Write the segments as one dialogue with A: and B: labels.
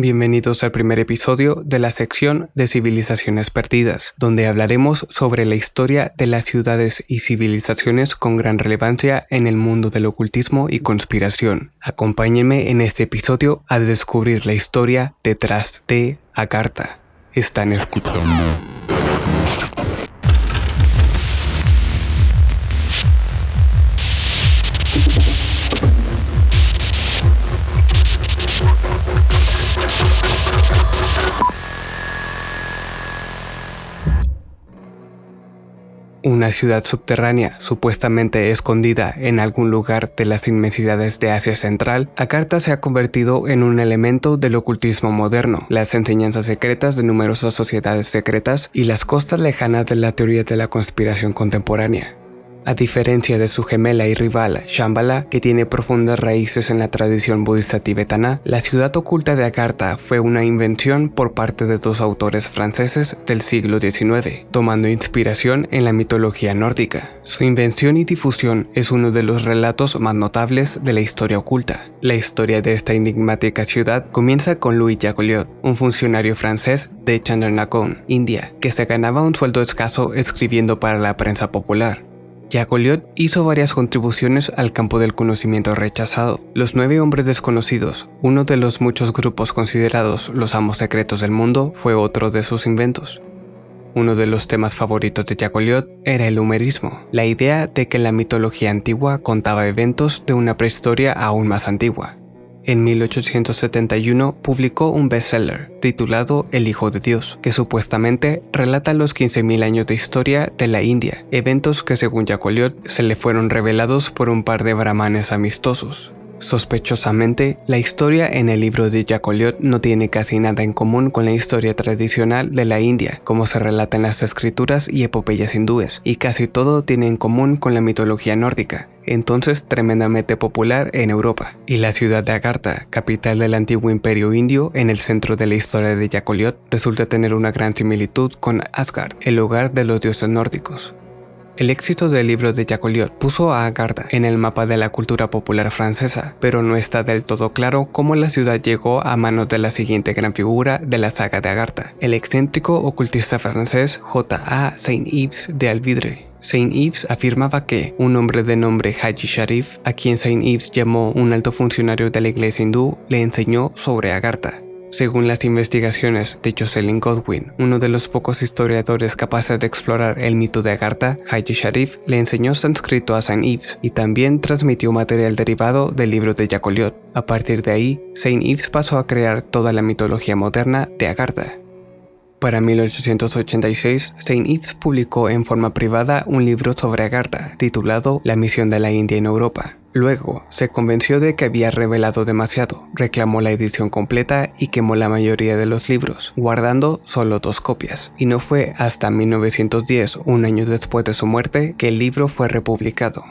A: Bienvenidos al primer episodio de la sección de Civilizaciones Perdidas, donde hablaremos sobre la historia de las ciudades y civilizaciones con gran relevancia en el mundo del ocultismo y conspiración. Acompáñenme en este episodio a descubrir la historia detrás de Agartha. Están escuchando. Una ciudad subterránea, supuestamente escondida en algún lugar de las inmensidades de Asia Central, Agartha se ha convertido en un elemento del ocultismo moderno, las enseñanzas secretas de numerosas sociedades secretas y las costas lejanas de la teoría de la conspiración contemporánea. A diferencia de su gemela y rival, Shambhala, que tiene profundas raíces en la tradición budista tibetana, la ciudad oculta de Agartha fue una invención por parte de dos autores franceses del siglo XIX, tomando inspiración en la mitología nórdica. Su invención y difusión es uno de los relatos más notables de la historia oculta. La historia de esta enigmática ciudad comienza con Louis Jacoliot, un funcionario francés de Chandernagore, India, que se ganaba un sueldo escaso escribiendo para la prensa popular. Jacques hizo varias contribuciones al campo del conocimiento rechazado. Los nueve hombres desconocidos, uno de los muchos grupos considerados los amos secretos del mundo, fue otro de sus inventos. Uno de los temas favoritos de Jacques era el humerismo, la idea de que la mitología antigua contaba eventos de una prehistoria aún más antigua en 1871 publicó un bestseller titulado El Hijo de Dios, que supuestamente relata los 15.000 años de historia de la India, eventos que según Jacoliot se le fueron revelados por un par de brahmanes amistosos. Sospechosamente, la historia en el libro de Jacoliot no tiene casi nada en común con la historia tradicional de la India, como se relata en las escrituras y epopeyas hindúes, y casi todo tiene en común con la mitología nórdica, entonces tremendamente popular en Europa, y la ciudad de Agartha, capital del antiguo imperio indio en el centro de la historia de Jacoliot, resulta tener una gran similitud con Asgard, el hogar de los dioses nórdicos. El éxito del libro de Jacoliot puso a Agartha en el mapa de la cultura popular francesa, pero no está del todo claro cómo la ciudad llegó a manos de la siguiente gran figura de la saga de Agartha, el excéntrico ocultista francés J.A. Saint-Yves de Alvidre. Saint-Yves afirmaba que un hombre de nombre Haji Sharif, a quien Saint-Yves llamó un alto funcionario de la iglesia hindú, le enseñó sobre Agartha. Según las investigaciones de Jocelyn Godwin, uno de los pocos historiadores capaces de explorar el mito de Agartha, Haji Sharif le enseñó sánscrito a Saint Ives y también transmitió material derivado del libro de Jacoliot. A partir de ahí, Saint Ives pasó a crear toda la mitología moderna de Agartha. Para 1886, Saint Ives publicó en forma privada un libro sobre Agartha, titulado La misión de la India en Europa. Luego, se convenció de que había revelado demasiado, reclamó la edición completa y quemó la mayoría de los libros, guardando solo dos copias. Y no fue hasta 1910, un año después de su muerte, que el libro fue republicado.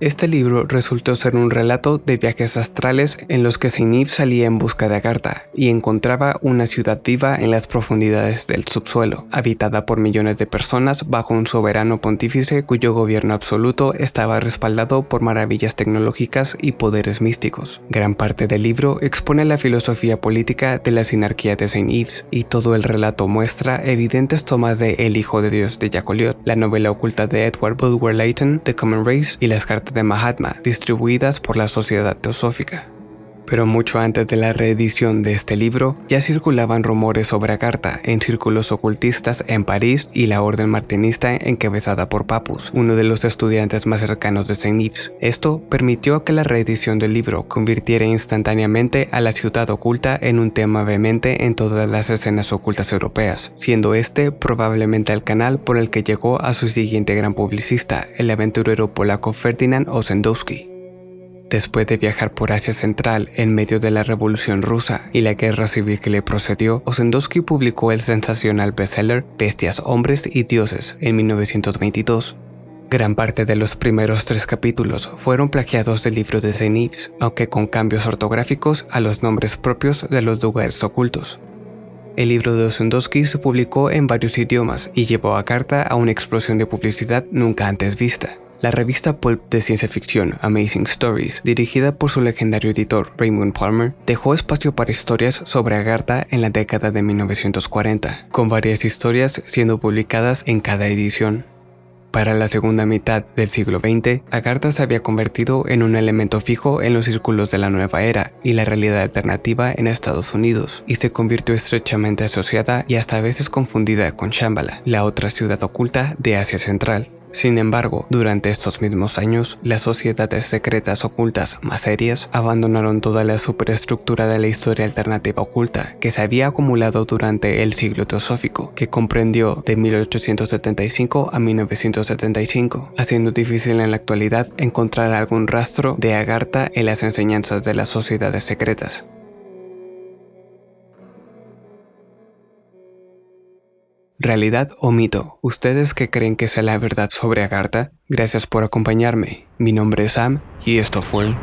A: Este libro resultó ser un relato de viajes astrales en los que Saint salía en busca de Agartha y encontraba una ciudad viva en las profundidades del subsuelo, habitada por millones de personas bajo un soberano pontífice cuyo gobierno absoluto estaba respaldado por maravillas tecnológicas y poderes místicos. Gran parte del libro expone la filosofía política de la sinarquía de Saint Yves y todo el relato muestra evidentes tomas de El Hijo de Dios de Jacoliot, la novela oculta de Edward Bulwer Lytton, The Common Race y las cartas de Mahatma distribuidas por la Sociedad Teosófica. Pero mucho antes de la reedición de este libro, ya circulaban rumores sobre Agartha en círculos ocultistas en París y la Orden Martinista encabezada por Papus, uno de los estudiantes más cercanos de Saint Yves. Esto permitió que la reedición del libro convirtiera instantáneamente a la ciudad oculta en un tema vehemente en todas las escenas ocultas europeas, siendo este probablemente el canal por el que llegó a su siguiente gran publicista, el aventurero polaco Ferdinand Ossendowski. Después de viajar por Asia Central en medio de la Revolución Rusa y la guerra civil que le procedió, Osendowski publicó el sensacional bestseller Bestias, Hombres y Dioses en 1922. Gran parte de los primeros tres capítulos fueron plagiados del libro de Zenith, aunque con cambios ortográficos a los nombres propios de los lugares ocultos. El libro de Osendowski se publicó en varios idiomas y llevó a carta a una explosión de publicidad nunca antes vista. La revista pulp de ciencia ficción Amazing Stories, dirigida por su legendario editor Raymond Palmer, dejó espacio para historias sobre Agartha en la década de 1940, con varias historias siendo publicadas en cada edición. Para la segunda mitad del siglo XX, Agartha se había convertido en un elemento fijo en los círculos de la nueva era y la realidad alternativa en Estados Unidos, y se convirtió estrechamente asociada y hasta a veces confundida con Shambhala, la otra ciudad oculta de Asia Central. Sin embargo, durante estos mismos años, las sociedades secretas ocultas más serias abandonaron toda la superestructura de la historia alternativa oculta que se había acumulado durante el siglo teosófico, que comprendió de 1875 a 1975, haciendo difícil en la actualidad encontrar algún rastro de Agartha en las enseñanzas de las sociedades secretas. ¿Realidad o mito? ¿Ustedes qué creen que sea la verdad sobre Agartha? Gracias por acompañarme. Mi nombre es Sam y esto fue